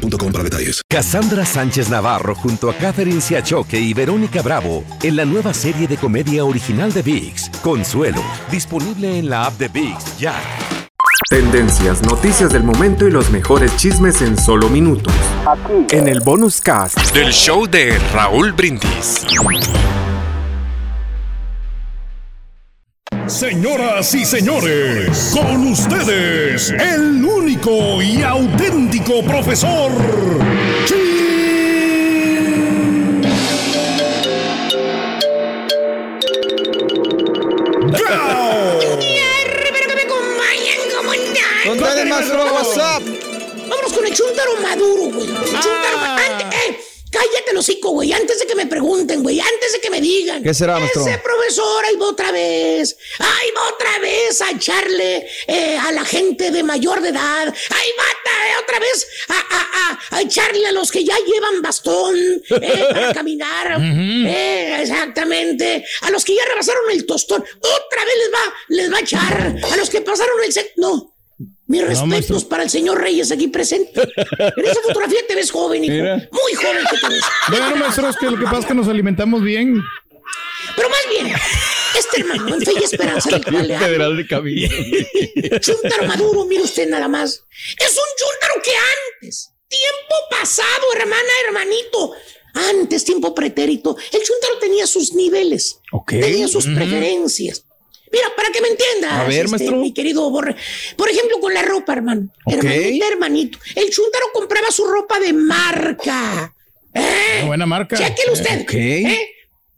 boostmobile.com para detalles. Cassandra Sánchez Navarro junto a Catherine Siachoque y Verónica Bravo en la nueva serie de comedia original de VIX, Consuelo, disponible en la app de VIX ya. Tendencias, noticias del momento y los mejores chismes en solo minutos. Aquí. En el bonus cast del show de Raúl Brindis. Señoras y señores, con ustedes, el único y auténtico profesor. ¿Dónde maestro? WhatsApp. Vámonos con el chuntaro maduro, güey. El chuntaro eh, cállate los hocico, güey. Antes de que me pregunten, güey. Antes de que me digan. ¿Qué será, maestro? Ese profesor ahí va otra vez. Ahí va otra vez a echarle eh, a la gente de mayor de edad. Ahí va otra vez a, a, a, a, echarle a los que ya llevan bastón eh, para caminar. eh, exactamente. A los que ya rebasaron el tostón. Otra vez les va, les va a echar. A los que pasaron el... No. Mis respetos para el señor Reyes aquí presente. En esa fotografía te ves joven, hijo. Mira. Muy joven que te ves. Bueno, maestro, es que lo que pasa es que nos alimentamos bien. Pero más bien, este hermano, en fe y esperanza del cual Federal de Cabilla. Chuntaro Maduro, mire usted nada más. Es un chúntaro que antes, tiempo pasado, hermana, hermanito, antes, tiempo pretérito, el chúntaro tenía sus niveles, tenía sus preferencias. Mira, para que me entiendas, A ver, este, maestro. mi querido Borre. Por ejemplo, con la ropa, hermano. Ok. Hermanita, hermanito. El chúntaro compraba su ropa de marca. ¿Eh? Una buena marca. Chéquele usted. Ok. ¿Eh?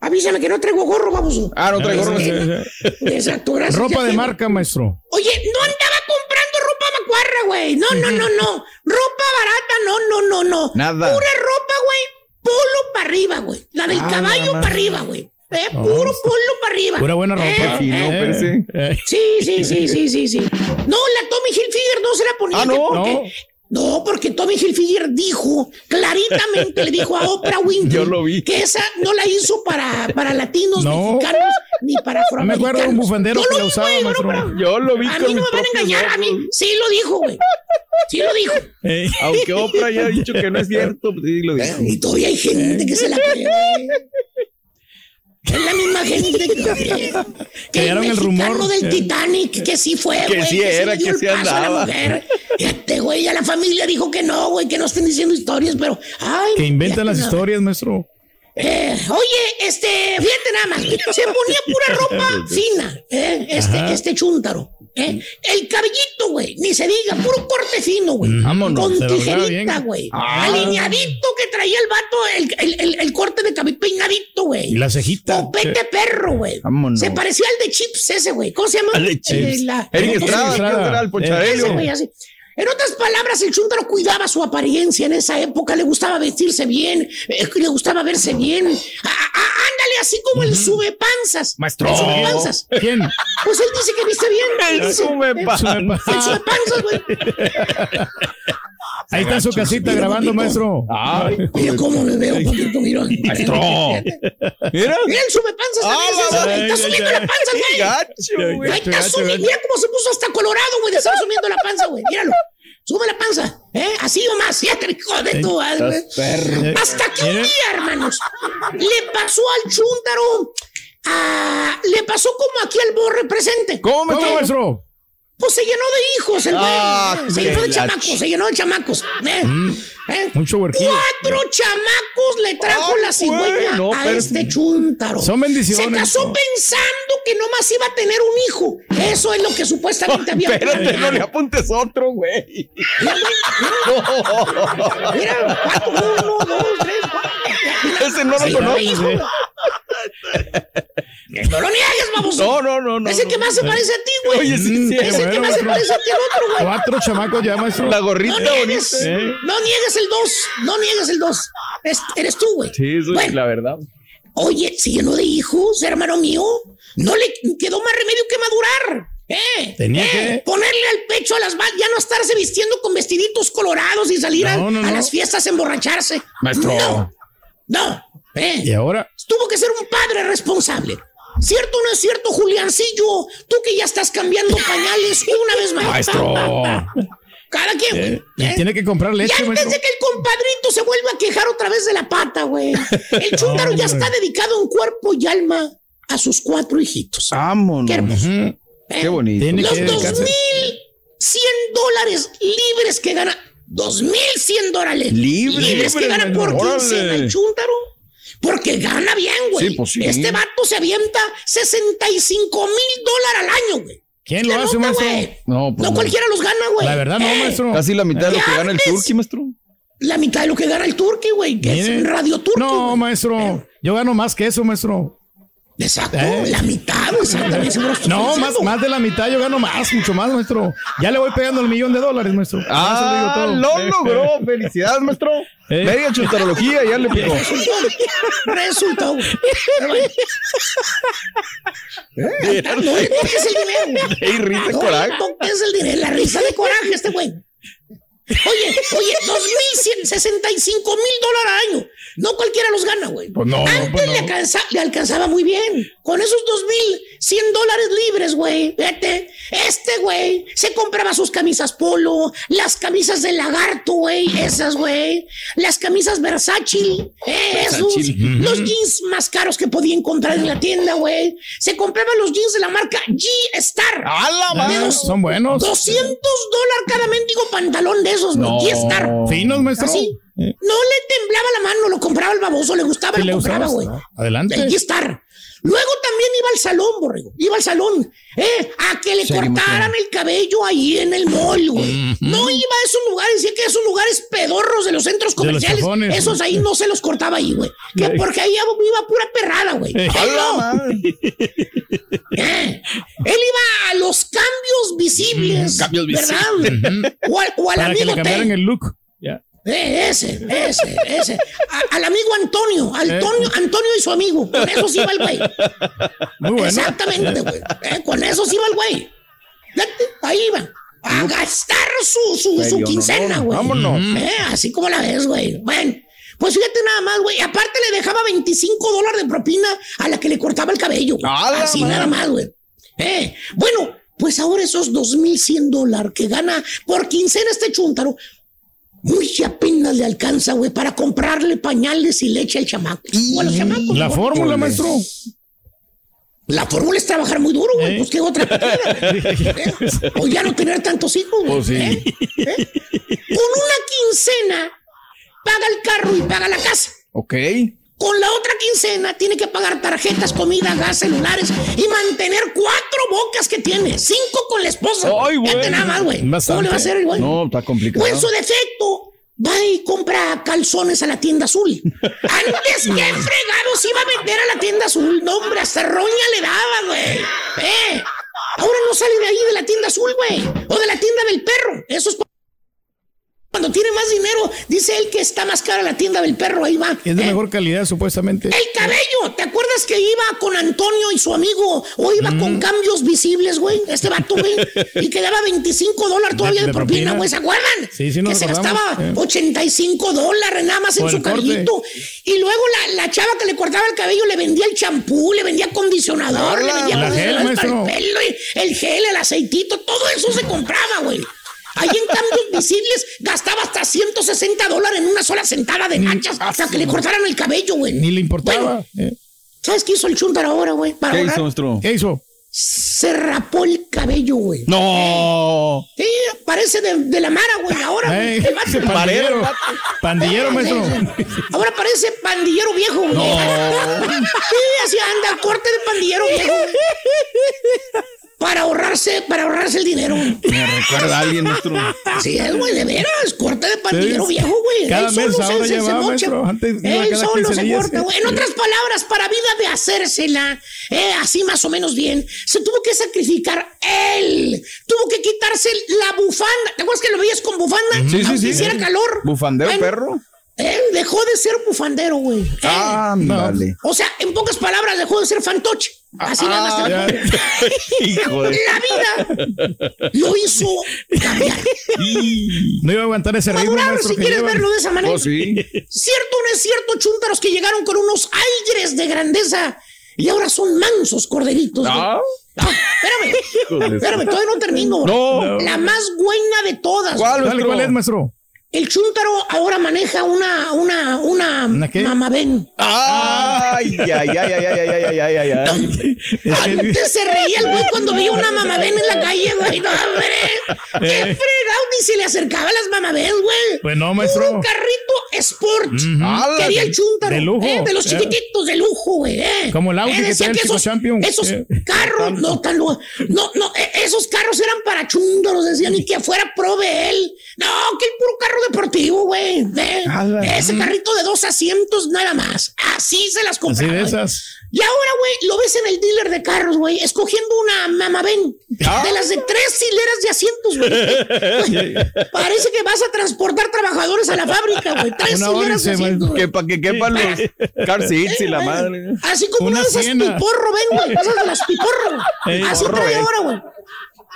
Avísame que no traigo gorro, vamos. Ah, no traigo gorro. Exacto, gracias. Ropa de marca, maestro. Oye, no andaba comprando ropa macuarra, güey. No, no, no, no. Ropa barata, no, no, no, no. Nada. Pura ropa, güey. Polo para arriba, güey. La del Ah, caballo para arriba, güey. Eh, puro polo para arriba. Pura buena ropa. Eh, fino, eh. Eh, Sí, sí, sí, sí, sí, sí. No, la Tommy Hilfiger no se la ponía. Ah, ¿no? Porque, no. porque Tommy Hilfiger dijo, claritamente le dijo a Oprah Winfrey Yo lo vi. que esa no la hizo para, para latinos, No. mexicanos, ni para No me afroamericanos. acuerdo de un bufandero que lo la usaba, güey, maestro. bueno, Yo lo vi a con mí no me van a engañar, a mí sí lo dijo, güey. Sí lo dijo. eh. Aunque Oprah haya dicho que no es cierto, pues sí lo dijo. Y todavía hay gente que se la cree. Es la misma gente que, que el rumor. del. Titanic, que sí fue, Que güey. sí se era, que sí a andaba. Este güey, ya la familia dijo que no, güey, que no estén diciendo historias, pero. Ay, Que inventan las historias, maestro. Eh, oye, este, fíjate nada más, se ponía pura ropa fina, eh, este, Ajá. este chúntaro. Eh. El cabellito, güey, ni se diga, puro corte fino, güey. Vámonos, Con tijerita, güey. Ah. Alineadito que traía el vato, el, el, el, el corte de cabello peinadito, güey. Y la cejita. Copete perro, güey. Se parecía al de Chips ese, güey. ¿Cómo se llama? Al de Chips. Eh, la- Eric ese- Estrada, Estrada. ¿qué será el. En otras palabras, el chúntaro cuidaba su apariencia en esa época, le gustaba vestirse bien, eh, le gustaba verse bien. Ah, ah, ándale, así como el sube panzas. Maestro. El sube panzas. ¿Quién? Pues él dice que viste bien. El Dice, sube panzas. El sube panzas, güey. Ahí está en su casita grabando, maestro. Ay, Mira cómo me veo, poquito, mira. maestro. Mira. Mira el sube panzas. Ah. Está subiendo la panza, güey. Gacho, güey. Ahí está subiendo. Mira cómo se puso hasta colorado, güey, de estar subiendo la panza, güey. Míralo. Sube la panza, ¿eh? Así o más. Ya te hijo de tu madre, güey. Hasta que un día, hermanos, le pasó al chúntaro. ah, le pasó como aquí al borre presente. ¿Cómo, ¿Cómo, maestro? Pues se llenó de hijos, el güey. Ah, se llenó de chamacos, se llenó de chamacos. ¿eh? ¿Eh? Cuatro chamacos le trajo Ay, la cigüeña no, a este chúntaro. Son bendiciones. Se casó ¿no? pensando que nomás iba a tener un hijo. Eso es lo que supuestamente había Espérate, no le apuntes otro, güey. Mira, güey, mira, mira, cuatro, uno, dos, tres, cuatro. Mira, Ese no lo conozco. No lo niegues, baboso. No, no, no, no. Es el que más se parece a ti, güey. Oye, sí, sí. Es el que más se parece a ti al otro, güey. Cuatro chamacos ya, maestro. La gorrita No niegues, ¿eh? no niegues el 2, no niegues el 2. eres tú, güey. Sí, eso es la verdad. Oye, si lleno de hijos, hermano mío, no le quedó más remedio que madurar. ¿Eh? Tenía ¿Eh? que- Ponerle al pecho a las balas, ya no estarse vistiendo con vestiditos colorados y salir a, No, no, a no. las fiestas a emborracharse. Maestro. No, no. ¿eh? Y ahora, Tuvo que ser un padre responsable. ¿Cierto o no es cierto, Juliancillo? Tú que ya estás cambiando pañales una vez más. maestro. Cada quien, güey. Eh, ¿eh? tiene que comprar Y leche, antes maestro. de que el compadrito se vuelva a quejar otra vez de la pata, güey. El chúndaro ya está dedicado en cuerpo y alma a sus cuatro hijitos. Vámonos. Qué hermoso. ¿eh? Qué bonito. Tiene Los que dedicarse. 2100 dólares libres que gana. 2100 dólares Libres, que gana por quincena el chúntaro. Porque gana bien, güey. Sí, pues sí. Este vato se avienta 65 mil dólares al año, güey. ¿Quién lo hace, nota, maestro? No, pues No no. cualquiera los gana, güey. La verdad, no, Eh, maestro. Casi la mitad de lo ¿Qué que gana el turqui, maestro. La mitad de lo que gana el turqui, güey, que es Radio Turqui. No, maestro. Yo gano más que eso, maestro. Exacto, Eh. la mitad, No, más, más de la mitad yo gano más, mucho más, maestro. Ya le voy pegando el millón de dólares, maestro. Ah, lo digo todo. lo Eh, logró. Felicidades, maestro. Eh. Media chuntarología, ya le pegó. Resultó, bueno. Eh, No le toques el dinero. güey. Ey, risa de No coraje. le toques el dinero. La risa de coraje este güey. Oye, oye, 2.165 mil dólares al año. No cualquiera los gana, güey. Pues no, Antes pues no. le, alcanza- le alcanzaba muy bien. Con esos 2.100 dólares libres, güey. Fíjate, este güey se compraba sus camisas polo, las camisas de lagarto, güey. Esas, güey. Las camisas Versace, eh, esos. Los jeans más caros que podía encontrar en la tienda, güey. Se compraba los jeans de la marca G-Star. ¡A la madre! son buenos. 200 dólares cada mendigo pantalón de esos, güey. No. G-Star. Finos, maestro. Así. Eh, No le temblaba la mano, lo compraba el baboso, le gustaba, ¿sí lo le compraba, güey. Adelante. El G-Star. Luego también iba al salón, borrego. Iba al salón, eh, a que le cortaran el cabello ahí en el mall, güey. No iba a esos lugares, decía que esos lugares pedorros de los centros los comerciales, esos ahí no se los cortaba ahí, güey. Que porque ahí iba pura perrada, güey. Eh. ¡A no. Eh, Él iba a los cambios visibles, Cambios ¿verdad? O al, o al Para que amigo le cambiaran el look. Eh, ese, ese, ese. A- al amigo Antonio, Antonio, Antonio y su amigo. Con eso sí va el güey. Muy bueno. Exactamente, güey. Eh, con eso sí va el güey. Ahí iba. A gastar su, su, su quincena, güey. vámonos. Eh, así como la ves, güey. Bueno, pues fíjate nada más, güey. Aparte le dejaba 25 dólares de propina a la que le cortaba el cabello. güey. ¡A la Así nada más, güey. Eh, bueno, pues ahora esos 2.100 dólares que gana por quincena este chúntaro, muy apenas le alcanza, güey, para comprarle pañales y leche al chamaco. O a los chamacos. La fórmula, maestro. La fórmula es trabajar muy duro, güey. ¿Eh? Pues qué otra. ¿Eh? O ya no tener tantos hijos, güey. Pues sí. ¿Eh? ¿Eh? Con una quincena paga el carro y paga la casa. Ok. Con la otra quincena tiene que pagar tarjetas, comida, gas, celulares y mantener cuatro bocas que tiene. Cinco con la esposa. Ay, güey. Nada más, güey. ¿Cómo le va a hacer el güey? No, está complicado. O en su defecto, va y compra calzones a la tienda azul. Antes que fregados iba a vender a la tienda azul. No, hombre, hasta roña le daba, güey. Eh, ahora no sale de ahí de la tienda azul, güey. O de la tienda del perro. Eso es cuando tiene más dinero. Dice él que está más cara la tienda del perro. Ahí va. Es de Eh, mejor calidad, supuestamente. el cabello, ¿te acuerdas que iba con Antonio y su amigo? O iba con cambios visibles, güey. Este vato, güey. Y que daba 25 dólares todavía De- propina, güey. ¿Se acuerdan? Sí, sí, nos Que se gastaba eh. 85 dólares nada más en su carrito. Y luego la, la chava que le cortaba el cabello le vendía el champú, le vendía acondicionador, le vendía para el pelo, el gel, el aceitito, todo eso se compraba, güey. Ahí en cambios visibles gastaba hasta 160 dólares en una sola sentada de nachas hasta que le cortaran el cabello, güey. Ni le importaba. Bueno, Eh, ¿Sabes qué hizo el chúntaro ahora, güey? Para ¿Qué ahorrar? hizo, maestro? ¿Qué hizo? Se rapó el cabello, güey. No. Sí, parece de, de la Mara, güey. Ahora, Ey, el vato- pandillero. Pandillero, maestro. Ahora parece pandillero viejo, güey. Sí, así anda, corte de pandillero viejo. Para ahorrarse, para ahorrarse el dinero. Me recuerda a alguien, maestro. Así es, güey, de veras, corte de pandillero Sí. viejo, güey. Cada Él mes solo ahora se, se, llevaba, maestro. Antes Él cada solo 15 se corta, güey. En otras palabras, para vida de hacérsela, eh, así más o menos bien, se tuvo que sacrificar él. Tuvo que quitarse la bufanda. ¿Te acuerdas que lo veías con bufanda? Sí, sí, Aunque sí. hiciera calor. ¿Bufandero, Bueno, perro? Él dejó de ser bufandero, güey. Ándale. O sea, en pocas palabras, dejó de ser fantoche. Así nada más te Ah. Hijo de... La vida lo hizo cambiar. No iba a aguantar ese ritmo, Madurar, maestro, si que quieres llevan. verlo de esa manera. Oh, sí. Cierto o no es cierto, chúntaros que llegaron con unos aires de grandeza y ahora son mansos corderitos. güey. Ah. Ah, espérame, espérame, todavía no termino. No. La más buena de todas. ¿Cuál. Dale, ¿cuál es, maestro? El chúntaro ahora maneja una, una, una, ¿Una qué? mamabén. Ay, ay, ay, ay, ay, ay, ay, ay, ay, ay. Antes se reía el güey cuando veía una mamabén en la calle, güey. No, hombre. Qué Eh. fregado, ni se le acercaba a las mamabén, güey. Pues no, Puro maestro. carrito sport. Quería el chúntaro. de lujo. eh, de los Eh. chiquititos de lujo, güey. eh. Como el Audi que decía trae el Chico esos, Champion. esos Eh. carros, no tan lu- No, no, eh, esos carros eran para chúntaros, decían, y que fuera pro de él. No, que el puro carro deportivo, güey. eh. Ese carrito de dos asientos, nada más. Así se las Así compraba. de güey. esas. Y ahora, güey, lo ves en el dealer de carros, güey, escogiendo una mamabén Ah. de las de tres hileras de asientos, güey. Parece que vas a transportar trabajadores a la fábrica, güey. Tres Una once, asientos. Que para que quepan los car seats y la madre. Así como Una de esas piporro, ven, güey. Esas de las piporro. Así trae ahora, güey.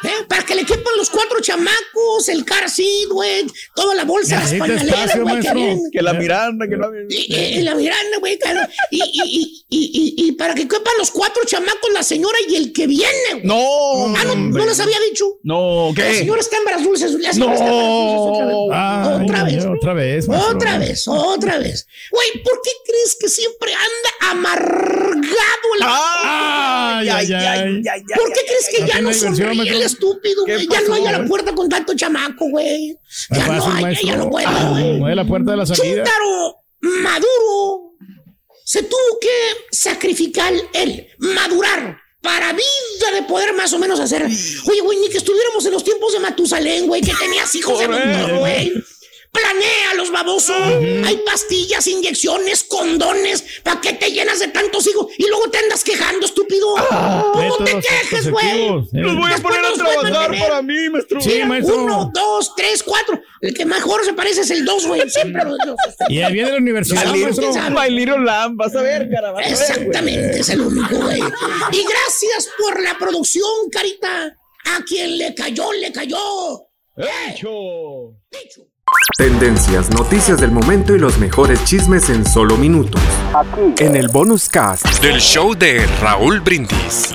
¿Eh? Para que le quepan los cuatro chamacos, el car seat, güey, toda la bolsa, pañaleras, espacio, güey, que. Que la Miranda, que no... Y, y- y la Miranda, güey, claro. y, y, y, y, y- y para que quepan los cuatro chamacos, la señora y el que viene, güey. No, Ah, no, no les había dicho. no, La ¿qué? señora está en Varas Dulces. La señora está en Varas Dulces Ay, otra vez. ay, Otra vez. Otra vez. Otra vez, otra vez. Güey, ¿por qué crees que siempre anda amargado el Ay, ay, ay. ¿Por qué crees que No ya no sonríe estúpido, ¿Qué güey? Ya no hay a la puerta con tanto chamaco, güey. No Ya no hay, maestro. ya no puede, Ah, güey. Mueve la puerta de la salida. Chúntaro Maduro se tuvo que sacrificar él, madurar. Para vida de poder más o menos hacer. Oye, güey, ni que estuviéramos en los tiempos de Matusalén, güey, que tenías hijos de montón, güey. Planea los babosos. Hay pastillas, inyecciones, condones. ¿Para qué te llenas de tantos hijos? Y luego te andas quejando, estúpido. Pues no te quejes, güey. eh. Los voy a poner a trabajar para mí, maestro. Sí, maestro. Uno, dos, tres, cuatro. El que mejor se parece es el dos, güey. Siempre los dos. Y ahí viene la universidad, maestro. Little Lamb, vas a ver, cara, vas a ver, güey. Exactamente, es el único, güey. Y gracias por la producción, carita. A quien le cayó, le cayó. Dicho. Tendencias, noticias del momento y los mejores chismes en solo minutos. En el bonus cast. Del show de Raúl Brindis.